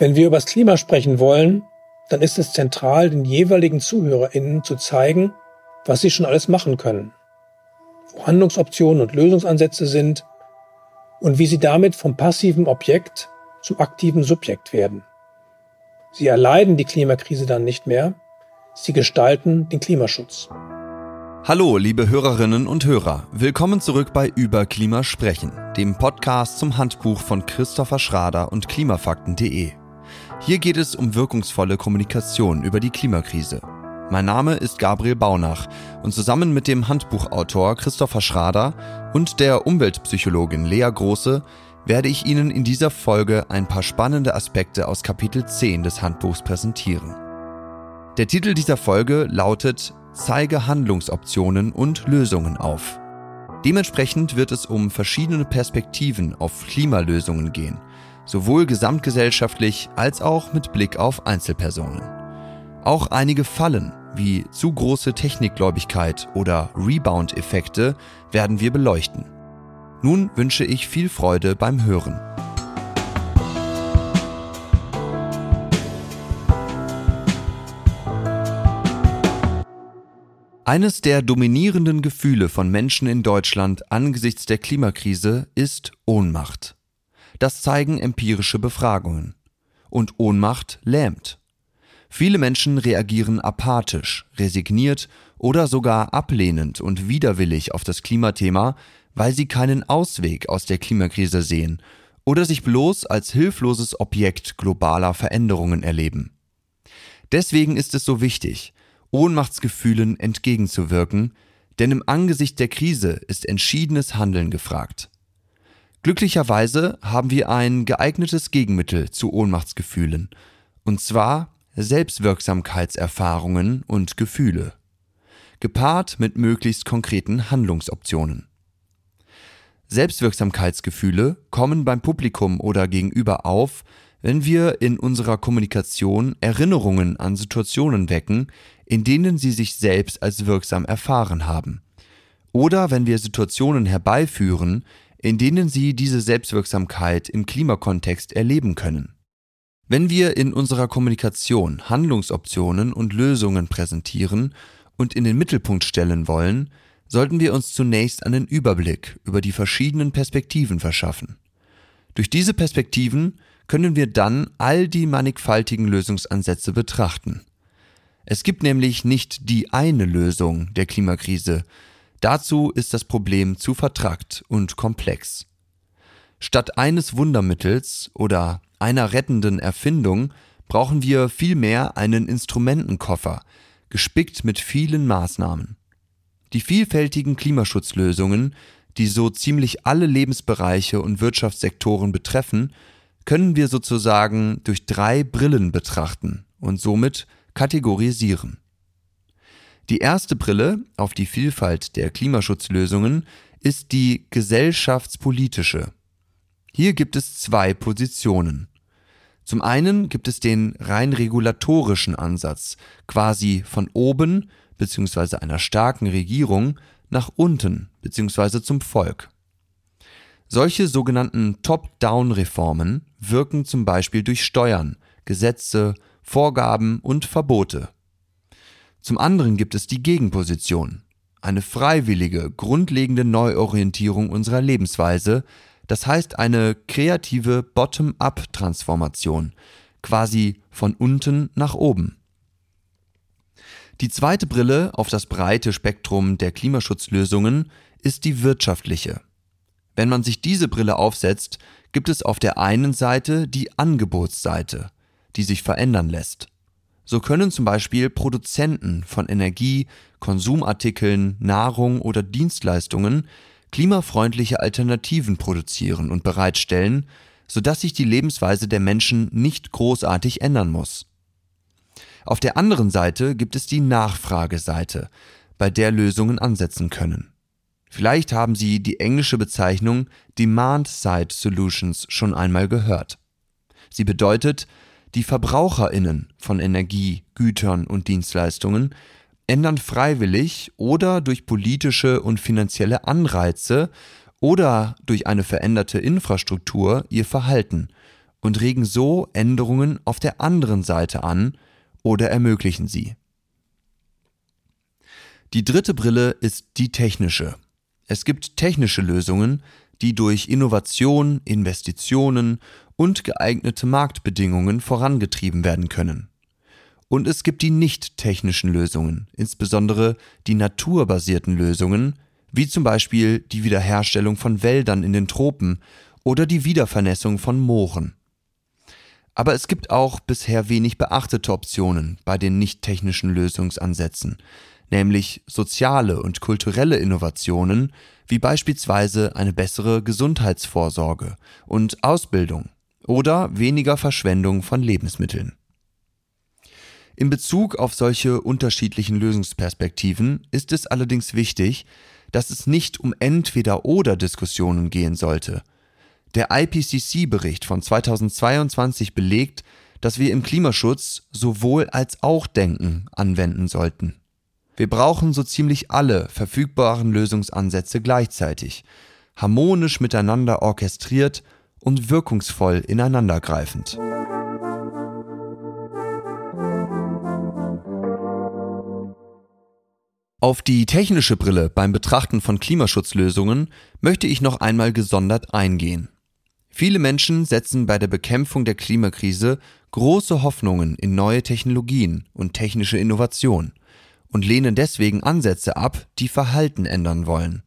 Wenn wir über das Klima sprechen wollen, dann ist es zentral, den jeweiligen ZuhörerInnen zu zeigen, was sie schon alles machen können, wo Handlungsoptionen und Lösungsansätze sind und wie sie damit vom passiven Objekt zum aktiven Subjekt werden. Sie erleiden die Klimakrise dann nicht mehr, sie gestalten den Klimaschutz. Hallo, liebe Hörerinnen und Hörer. Willkommen zurück bei Über Klima sprechen, dem Podcast zum Handbuch von Christopher Schrader und klimafakten.de. Hier geht es um wirkungsvolle Kommunikation über die Klimakrise. Mein Name ist Gabriel Baunach und zusammen mit dem Handbuchautor Christopher Schrader und der Umweltpsychologin Lea Große werde ich Ihnen in dieser Folge ein paar spannende Aspekte aus Kapitel 10 des Handbuchs präsentieren. Der Titel dieser Folge lautet Zeige Handlungsoptionen und Lösungen auf. Dementsprechend wird es um verschiedene Perspektiven auf Klimalösungen gehen – sowohl gesamtgesellschaftlich als auch mit Blick auf Einzelpersonen. Auch einige Fallen wie zu große Technikgläubigkeit oder Rebound-Effekte werden wir beleuchten. Nun wünsche ich viel Freude beim Hören. Eines der dominierenden Gefühle von Menschen in Deutschland angesichts der Klimakrise ist Ohnmacht. Das zeigen empirische Befragungen. Und Ohnmacht lähmt. Viele Menschen reagieren apathisch, resigniert oder sogar ablehnend und widerwillig auf das Klimathema, weil sie keinen Ausweg aus der Klimakrise sehen oder sich bloß als hilfloses Objekt globaler Veränderungen erleben. Deswegen ist es so wichtig, Ohnmachtsgefühlen entgegenzuwirken, denn im Angesicht der Krise ist entschiedenes Handeln gefragt. Glücklicherweise haben wir ein geeignetes Gegenmittel zu Ohnmachtsgefühlen, und zwar Selbstwirksamkeitserfahrungen und Gefühle, gepaart mit möglichst konkreten Handlungsoptionen. Selbstwirksamkeitsgefühle kommen beim Publikum oder gegenüber auf, wenn wir in unserer Kommunikation Erinnerungen an Situationen wecken, in denen sie sich selbst als wirksam erfahren haben, oder wenn wir Situationen herbeiführen, in denen sie diese Selbstwirksamkeit im Klimakontext erleben können. Wenn wir in unserer Kommunikation Handlungsoptionen und Lösungen präsentieren und in den Mittelpunkt stellen wollen, sollten wir uns zunächst einen Überblick über die verschiedenen Perspektiven verschaffen. Durch diese Perspektiven können wir dann all die mannigfaltigen Lösungsansätze betrachten. Es gibt nämlich nicht die eine Lösung der Klimakrise, Dazu ist das Problem zu vertrackt und komplex. Statt eines Wundermittels oder einer rettenden Erfindung brauchen wir vielmehr einen Instrumentenkoffer, gespickt mit vielen Maßnahmen. Die vielfältigen Klimaschutzlösungen, die so ziemlich alle Lebensbereiche und Wirtschaftssektoren betreffen, können wir sozusagen durch drei Brillen betrachten und somit kategorisieren. Die erste Brille auf die Vielfalt der Klimaschutzlösungen ist die gesellschaftspolitische. Hier gibt es zwei Positionen. Zum einen gibt es den rein regulatorischen Ansatz, quasi von oben bzw. einer starken Regierung nach unten bzw. zum Volk. Solche sogenannten Top-Down-Reformen wirken zum Beispiel durch Steuern, Gesetze, Vorgaben und Verbote. Zum anderen gibt es die Gegenposition, eine freiwillige, grundlegende Neuorientierung unserer Lebensweise, das heißt eine kreative Bottom-up-Transformation, quasi von unten nach oben. Die zweite Brille auf das breite Spektrum der Klimaschutzlösungen ist die wirtschaftliche. Wenn man sich diese Brille aufsetzt, gibt es auf der einen Seite die Angebotsseite, die sich verändern lässt. So können zum Beispiel Produzenten von Energie, Konsumartikeln, Nahrung oder Dienstleistungen klimafreundliche Alternativen produzieren und bereitstellen, sodass sich die Lebensweise der Menschen nicht großartig ändern muss. Auf der anderen Seite gibt es die Nachfrageseite, bei der Lösungen ansetzen können. Vielleicht haben Sie die englische Bezeichnung Demand-Side Solutions schon einmal gehört. Sie bedeutet, die Verbraucherinnen von Energie, Gütern und Dienstleistungen ändern freiwillig oder durch politische und finanzielle Anreize oder durch eine veränderte Infrastruktur ihr Verhalten und regen so Änderungen auf der anderen Seite an oder ermöglichen sie. Die dritte Brille ist die technische. Es gibt technische Lösungen, die durch Innovation, Investitionen und geeignete Marktbedingungen vorangetrieben werden können. Und es gibt die nicht technischen Lösungen, insbesondere die naturbasierten Lösungen, wie zum Beispiel die Wiederherstellung von Wäldern in den Tropen oder die Wiedervernässung von Mooren. Aber es gibt auch bisher wenig beachtete Optionen bei den nicht technischen Lösungsansätzen, nämlich soziale und kulturelle Innovationen, wie beispielsweise eine bessere Gesundheitsvorsorge und Ausbildung oder weniger Verschwendung von Lebensmitteln. In Bezug auf solche unterschiedlichen Lösungsperspektiven ist es allerdings wichtig, dass es nicht um Entweder-oder Diskussionen gehen sollte. Der IPCC-Bericht von 2022 belegt, dass wir im Klimaschutz sowohl als auch Denken anwenden sollten. Wir brauchen so ziemlich alle verfügbaren Lösungsansätze gleichzeitig, harmonisch miteinander orchestriert und wirkungsvoll ineinandergreifend. Auf die technische Brille beim Betrachten von Klimaschutzlösungen möchte ich noch einmal gesondert eingehen. Viele Menschen setzen bei der Bekämpfung der Klimakrise große Hoffnungen in neue Technologien und technische Innovation und lehnen deswegen Ansätze ab, die Verhalten ändern wollen.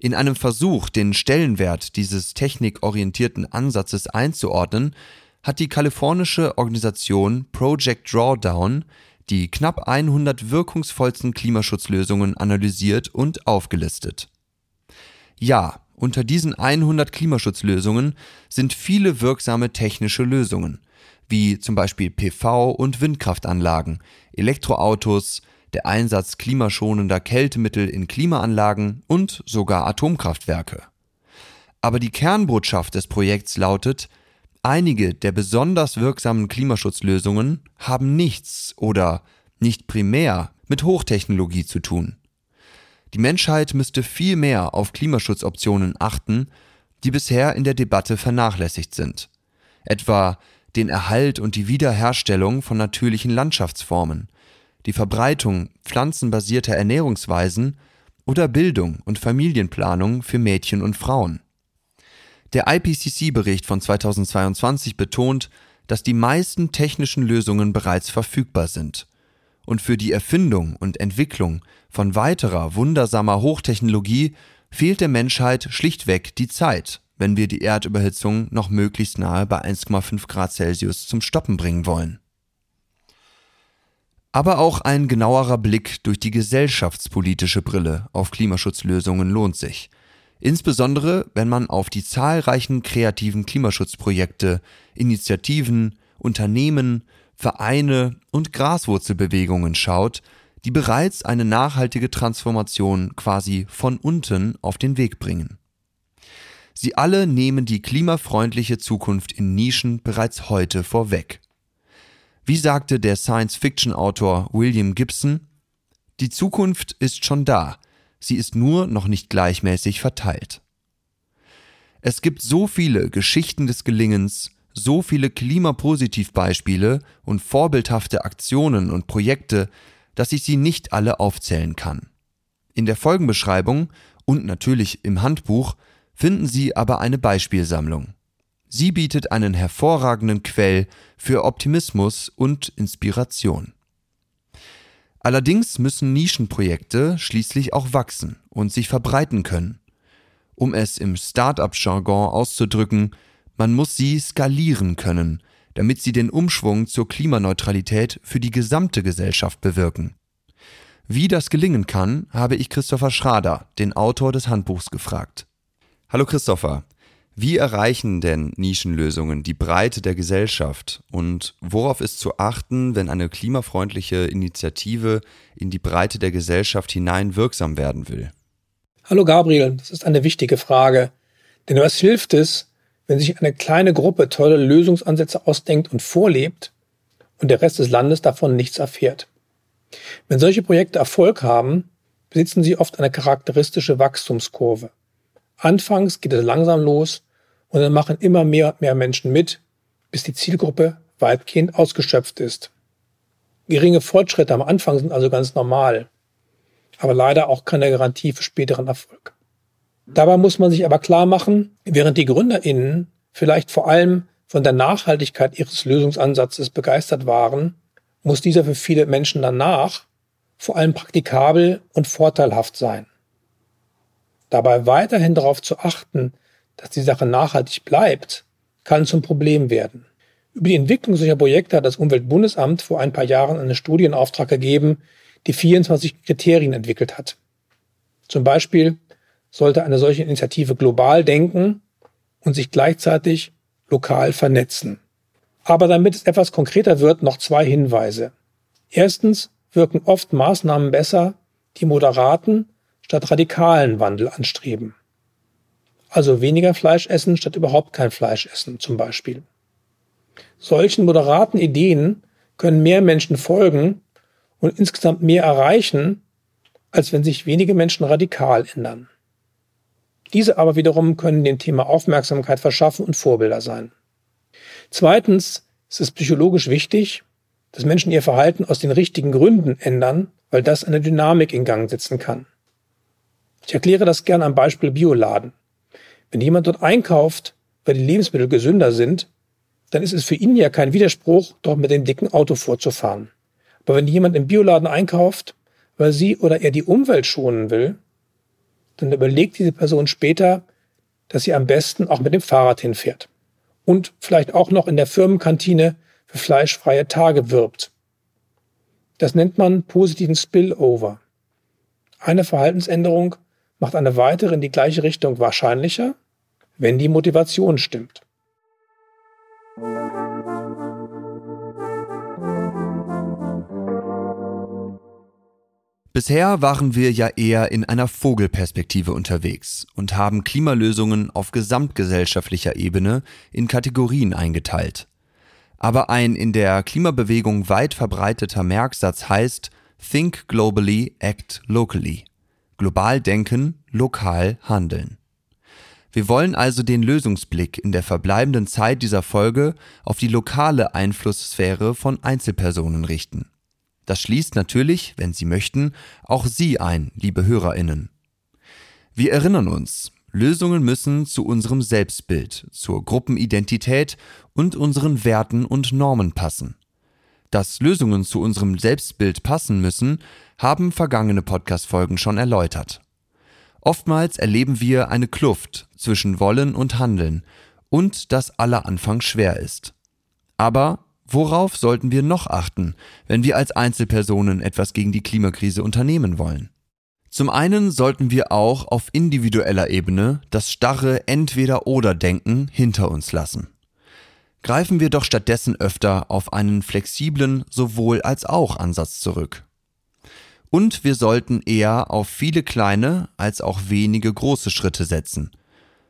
In einem Versuch, den Stellenwert dieses technikorientierten Ansatzes einzuordnen, hat die kalifornische Organisation Project Drawdown die knapp 100 wirkungsvollsten Klimaschutzlösungen analysiert und aufgelistet. Ja, unter diesen 100 Klimaschutzlösungen sind viele wirksame technische Lösungen, wie zum Beispiel PV- und Windkraftanlagen, Elektroautos, der Einsatz klimaschonender Kältemittel in Klimaanlagen und sogar Atomkraftwerke. Aber die Kernbotschaft des Projekts lautet, einige der besonders wirksamen Klimaschutzlösungen haben nichts oder nicht primär mit Hochtechnologie zu tun. Die Menschheit müsste viel mehr auf Klimaschutzoptionen achten, die bisher in der Debatte vernachlässigt sind. Etwa den Erhalt und die Wiederherstellung von natürlichen Landschaftsformen, die Verbreitung pflanzenbasierter Ernährungsweisen oder Bildung und Familienplanung für Mädchen und Frauen. Der IPCC-Bericht von 2022 betont, dass die meisten technischen Lösungen bereits verfügbar sind. Und für die Erfindung und Entwicklung von weiterer wundersamer Hochtechnologie fehlt der Menschheit schlichtweg die Zeit, wenn wir die Erdüberhitzung noch möglichst nahe bei 1,5 Grad Celsius zum Stoppen bringen wollen. Aber auch ein genauerer Blick durch die gesellschaftspolitische Brille auf Klimaschutzlösungen lohnt sich. Insbesondere, wenn man auf die zahlreichen kreativen Klimaschutzprojekte, Initiativen, Unternehmen, Vereine und Graswurzelbewegungen schaut, die bereits eine nachhaltige Transformation quasi von unten auf den Weg bringen. Sie alle nehmen die klimafreundliche Zukunft in Nischen bereits heute vorweg. Wie sagte der Science-Fiction-Autor William Gibson, die Zukunft ist schon da, sie ist nur noch nicht gleichmäßig verteilt. Es gibt so viele Geschichten des Gelingens, so viele Klimapositivbeispiele und vorbildhafte Aktionen und Projekte, dass ich sie nicht alle aufzählen kann. In der Folgenbeschreibung und natürlich im Handbuch finden Sie aber eine Beispielsammlung. Sie bietet einen hervorragenden Quell für Optimismus und Inspiration. Allerdings müssen Nischenprojekte schließlich auch wachsen und sich verbreiten können. Um es im Start-up-Jargon auszudrücken, man muss sie skalieren können, damit sie den Umschwung zur Klimaneutralität für die gesamte Gesellschaft bewirken. Wie das gelingen kann, habe ich Christopher Schrader, den Autor des Handbuchs, gefragt. Hallo Christopher, wie erreichen denn Nischenlösungen die Breite der Gesellschaft und worauf ist zu achten, wenn eine klimafreundliche Initiative in die Breite der Gesellschaft hinein wirksam werden will? Hallo Gabriel, das ist eine wichtige Frage. Denn was hilft es, wenn sich eine kleine Gruppe tolle Lösungsansätze ausdenkt und vorlebt und der Rest des Landes davon nichts erfährt? Wenn solche Projekte Erfolg haben, besitzen sie oft eine charakteristische Wachstumskurve. Anfangs geht es langsam los und dann machen immer mehr und mehr Menschen mit, bis die Zielgruppe weitgehend ausgeschöpft ist. Geringe Fortschritte am Anfang sind also ganz normal, aber leider auch keine Garantie für späteren Erfolg. Dabei muss man sich aber klar machen, während die GründerInnen vielleicht vor allem von der Nachhaltigkeit ihres Lösungsansatzes begeistert waren, muss dieser für viele Menschen danach vor allem praktikabel und vorteilhaft sein. Dabei weiterhin darauf zu achten, dass die Sache nachhaltig bleibt, kann zum Problem werden. Über die Entwicklung solcher Projekte hat das Umweltbundesamt vor ein paar Jahren eine Studie in Auftrag gegeben, die 24 Kriterien entwickelt hat. Zum Beispiel sollte eine solche Initiative global denken und sich gleichzeitig lokal vernetzen. Aber damit es etwas konkreter wird, noch zwei Hinweise. Erstens wirken oft Maßnahmen besser, die moderaten statt radikalen Wandel anstreben. Also weniger Fleisch essen statt überhaupt kein Fleisch essen zum Beispiel. Solchen moderaten Ideen können mehr Menschen folgen und insgesamt mehr erreichen, als wenn sich wenige Menschen radikal ändern. Diese aber wiederum können dem Thema Aufmerksamkeit verschaffen und Vorbilder sein. Zweitens ist es psychologisch wichtig, dass Menschen ihr Verhalten aus den richtigen Gründen ändern, weil das eine Dynamik in Gang setzen kann. Ich erkläre das gern am Beispiel Bioladen. Wenn jemand dort einkauft, weil die Lebensmittel gesünder sind, dann ist es für ihn ja kein Widerspruch, dort mit dem dicken Auto vorzufahren. Aber wenn jemand im Bioladen einkauft, weil sie oder er die Umwelt schonen will, dann überlegt diese Person später, dass sie am besten auch mit dem Fahrrad hinfährt. Und vielleicht auch noch in der Firmenkantine für fleischfreie Tage wirbt. Das nennt man positiven Spillover. Eine Verhaltensänderung macht eine weitere in die gleiche Richtung wahrscheinlicher, wenn die Motivation stimmt. Bisher waren wir ja eher in einer Vogelperspektive unterwegs und haben Klimalösungen auf gesamtgesellschaftlicher Ebene in Kategorien eingeteilt. Aber ein in der Klimabewegung weit verbreiteter Merksatz heißt Think globally, act locally. Global denken, lokal handeln. Wir wollen also den Lösungsblick in der verbleibenden Zeit dieser Folge auf die lokale Einflusssphäre von Einzelpersonen richten. Das schließt natürlich, wenn Sie möchten, auch Sie ein, liebe Hörerinnen. Wir erinnern uns, Lösungen müssen zu unserem Selbstbild, zur Gruppenidentität und unseren Werten und Normen passen. Dass Lösungen zu unserem Selbstbild passen müssen, haben vergangene Podcast-Folgen schon erläutert. Oftmals erleben wir eine Kluft zwischen Wollen und Handeln und dass aller Anfang schwer ist. Aber Worauf sollten wir noch achten, wenn wir als Einzelpersonen etwas gegen die Klimakrise unternehmen wollen? Zum einen sollten wir auch auf individueller Ebene das starre Entweder-oder-Denken hinter uns lassen. Greifen wir doch stattdessen öfter auf einen flexiblen sowohl als auch Ansatz zurück. Und wir sollten eher auf viele kleine als auch wenige große Schritte setzen.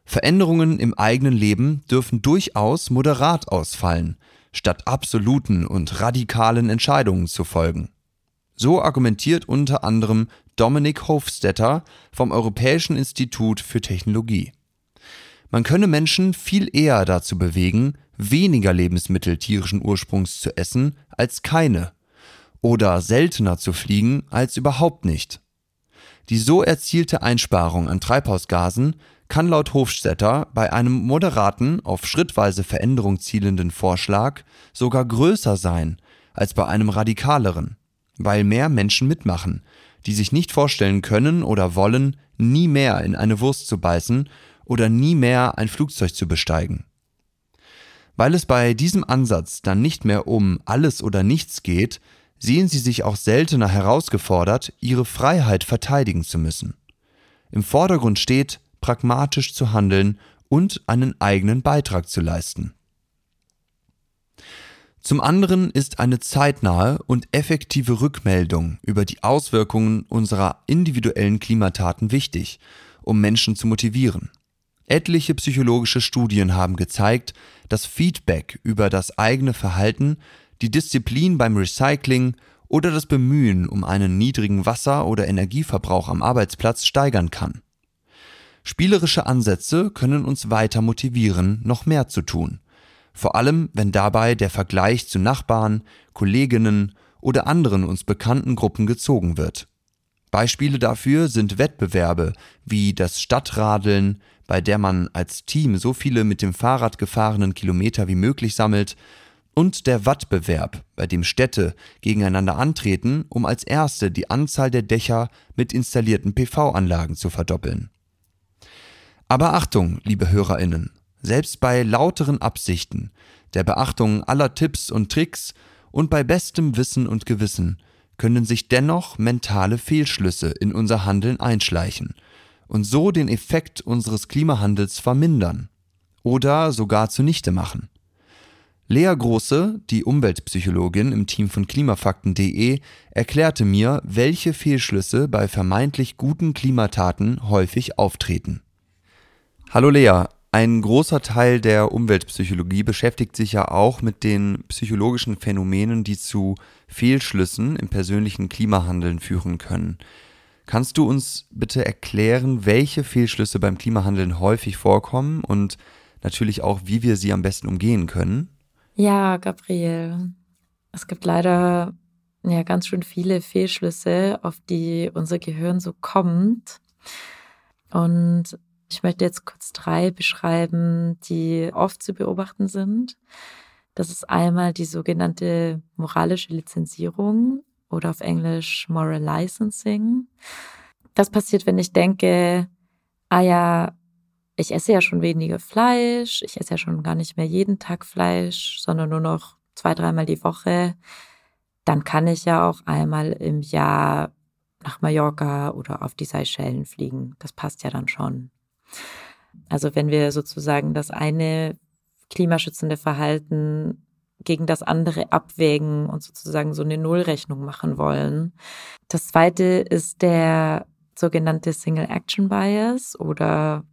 Veränderungen im eigenen Leben dürfen durchaus moderat ausfallen, statt absoluten und radikalen Entscheidungen zu folgen. So argumentiert unter anderem Dominik Hofstetter vom Europäischen Institut für Technologie. Man könne Menschen viel eher dazu bewegen, weniger Lebensmittel tierischen Ursprungs zu essen als keine oder seltener zu fliegen als überhaupt nicht. Die so erzielte Einsparung an Treibhausgasen kann laut Hofstetter bei einem moderaten, auf schrittweise Veränderung zielenden Vorschlag sogar größer sein als bei einem radikaleren, weil mehr Menschen mitmachen, die sich nicht vorstellen können oder wollen, nie mehr in eine Wurst zu beißen oder nie mehr ein Flugzeug zu besteigen. Weil es bei diesem Ansatz dann nicht mehr um alles oder nichts geht, sehen sie sich auch seltener herausgefordert, ihre Freiheit verteidigen zu müssen. Im Vordergrund steht, pragmatisch zu handeln und einen eigenen Beitrag zu leisten. Zum anderen ist eine zeitnahe und effektive Rückmeldung über die Auswirkungen unserer individuellen Klimataten wichtig, um Menschen zu motivieren. Etliche psychologische Studien haben gezeigt, dass Feedback über das eigene Verhalten, die Disziplin beim Recycling oder das Bemühen um einen niedrigen Wasser- oder Energieverbrauch am Arbeitsplatz steigern kann. Spielerische Ansätze können uns weiter motivieren, noch mehr zu tun. Vor allem, wenn dabei der Vergleich zu Nachbarn, Kolleginnen oder anderen uns bekannten Gruppen gezogen wird. Beispiele dafür sind Wettbewerbe wie das Stadtradeln, bei der man als Team so viele mit dem Fahrrad gefahrenen Kilometer wie möglich sammelt, und der Wattbewerb, bei dem Städte gegeneinander antreten, um als erste die Anzahl der Dächer mit installierten PV-Anlagen zu verdoppeln. Aber Achtung, liebe Hörerinnen, selbst bei lauteren Absichten, der Beachtung aller Tipps und Tricks und bei bestem Wissen und Gewissen können sich dennoch mentale Fehlschlüsse in unser Handeln einschleichen und so den Effekt unseres Klimahandels vermindern oder sogar zunichte machen. Lea Große, die Umweltpsychologin im Team von klimafakten.de, erklärte mir, welche Fehlschlüsse bei vermeintlich guten Klimataten häufig auftreten. Hallo Lea, ein großer Teil der Umweltpsychologie beschäftigt sich ja auch mit den psychologischen Phänomenen, die zu Fehlschlüssen im persönlichen Klimahandeln führen können. Kannst du uns bitte erklären, welche Fehlschlüsse beim Klimahandeln häufig vorkommen und natürlich auch, wie wir sie am besten umgehen können? Ja, Gabriel. Es gibt leider ja ganz schön viele Fehlschlüsse, auf die unser Gehirn so kommt. Und ich möchte jetzt kurz drei beschreiben, die oft zu beobachten sind. Das ist einmal die sogenannte moralische Lizenzierung oder auf Englisch Moral Licensing. Das passiert, wenn ich denke, ah ja, ich esse ja schon weniger Fleisch, ich esse ja schon gar nicht mehr jeden Tag Fleisch, sondern nur noch zwei, dreimal die Woche. Dann kann ich ja auch einmal im Jahr nach Mallorca oder auf die Seychellen fliegen. Das passt ja dann schon. Also wenn wir sozusagen das eine klimaschützende Verhalten gegen das andere abwägen und sozusagen so eine Nullrechnung machen wollen. Das zweite ist der sogenannte Single Action Bias oder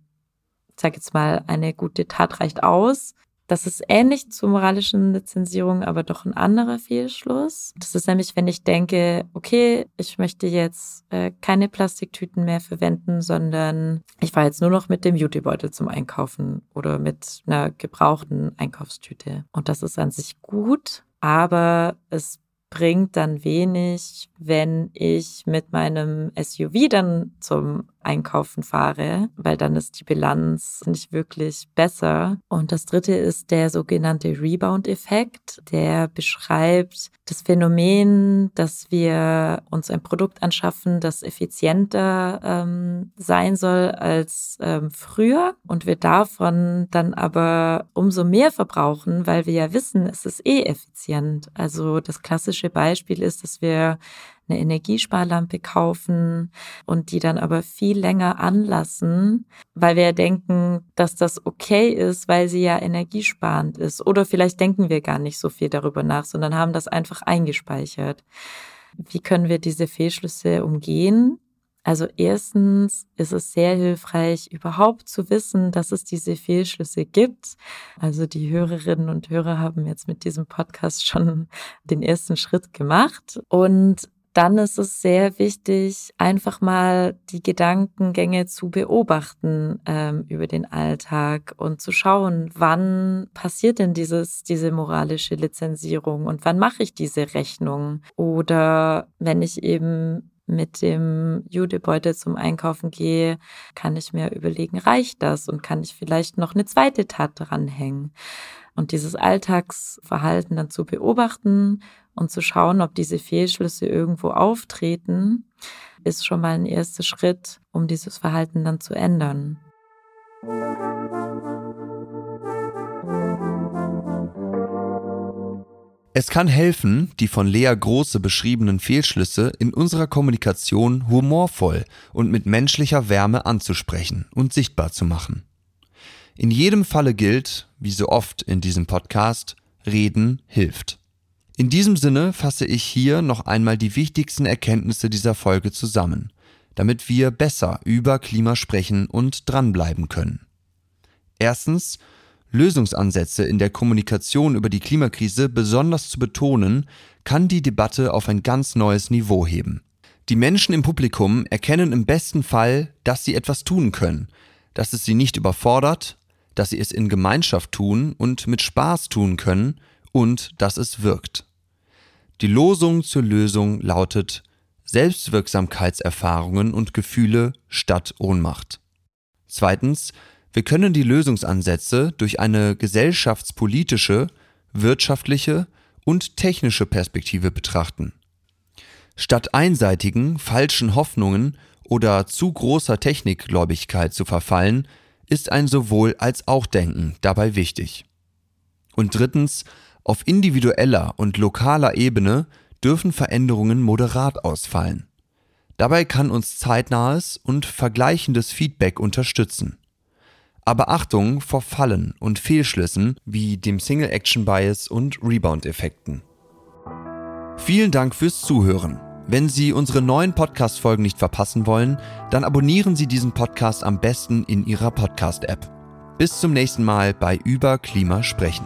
sage jetzt mal, eine gute Tat reicht aus. Das ist ähnlich zur moralischen Lizenzierung, aber doch ein anderer Fehlschluss. Das ist nämlich, wenn ich denke, okay, ich möchte jetzt äh, keine Plastiktüten mehr verwenden, sondern ich fahre jetzt nur noch mit dem Beautybeutel zum Einkaufen oder mit einer gebrauchten Einkaufstüte. Und das ist an sich gut, aber es bringt dann wenig, wenn ich mit meinem SUV dann zum Einkaufen fahre, weil dann ist die Bilanz nicht wirklich besser. Und das dritte ist der sogenannte Rebound-Effekt, der beschreibt das Phänomen, dass wir uns ein Produkt anschaffen, das effizienter ähm, sein soll als ähm, früher und wir davon dann aber umso mehr verbrauchen, weil wir ja wissen, es ist eh effizient. Also das klassische Beispiel ist, dass wir eine Energiesparlampe kaufen und die dann aber viel länger anlassen, weil wir denken, dass das okay ist, weil sie ja energiesparend ist. Oder vielleicht denken wir gar nicht so viel darüber nach, sondern haben das einfach eingespeichert. Wie können wir diese Fehlschlüsse umgehen? Also erstens ist es sehr hilfreich, überhaupt zu wissen, dass es diese Fehlschlüsse gibt. Also die Hörerinnen und Hörer haben jetzt mit diesem Podcast schon den ersten Schritt gemacht. Und dann ist es sehr wichtig, einfach mal die Gedankengänge zu beobachten ähm, über den Alltag und zu schauen, wann passiert denn dieses, diese moralische Lizenzierung und wann mache ich diese Rechnung? Oder wenn ich eben mit dem Judebeutel zum Einkaufen gehe, kann ich mir überlegen, reicht das und kann ich vielleicht noch eine zweite Tat dranhängen? Und dieses Alltagsverhalten dann zu beobachten und zu schauen, ob diese Fehlschlüsse irgendwo auftreten, ist schon mal ein erster Schritt, um dieses Verhalten dann zu ändern. Es kann helfen, die von Lea Große beschriebenen Fehlschlüsse in unserer Kommunikation humorvoll und mit menschlicher Wärme anzusprechen und sichtbar zu machen. In jedem Falle gilt, wie so oft in diesem Podcast, Reden hilft. In diesem Sinne fasse ich hier noch einmal die wichtigsten Erkenntnisse dieser Folge zusammen, damit wir besser über Klima sprechen und dranbleiben können. Erstens, Lösungsansätze in der Kommunikation über die Klimakrise besonders zu betonen, kann die Debatte auf ein ganz neues Niveau heben. Die Menschen im Publikum erkennen im besten Fall, dass sie etwas tun können, dass es sie nicht überfordert, dass sie es in Gemeinschaft tun und mit Spaß tun können und dass es wirkt. Die Losung zur Lösung lautet Selbstwirksamkeitserfahrungen und Gefühle statt Ohnmacht. Zweitens, wir können die Lösungsansätze durch eine gesellschaftspolitische, wirtschaftliche und technische Perspektive betrachten. Statt einseitigen, falschen Hoffnungen oder zu großer Technikgläubigkeit zu verfallen, ist ein sowohl als auch Denken dabei wichtig. Und drittens, auf individueller und lokaler Ebene dürfen Veränderungen moderat ausfallen. Dabei kann uns zeitnahes und vergleichendes Feedback unterstützen. Aber Achtung vor Fallen und Fehlschlüssen wie dem Single Action Bias und Rebound-Effekten. Vielen Dank fürs Zuhören. Wenn Sie unsere neuen Podcast-Folgen nicht verpassen wollen, dann abonnieren Sie diesen Podcast am besten in Ihrer Podcast-App. Bis zum nächsten Mal bei Über Klima sprechen.